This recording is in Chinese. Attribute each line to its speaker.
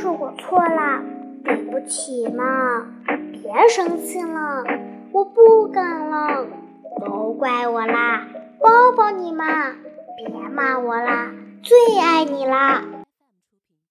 Speaker 1: 是我错啦对不起嘛别生气了我不敢了都怪我啦抱抱你嘛别骂我啦最爱你啦。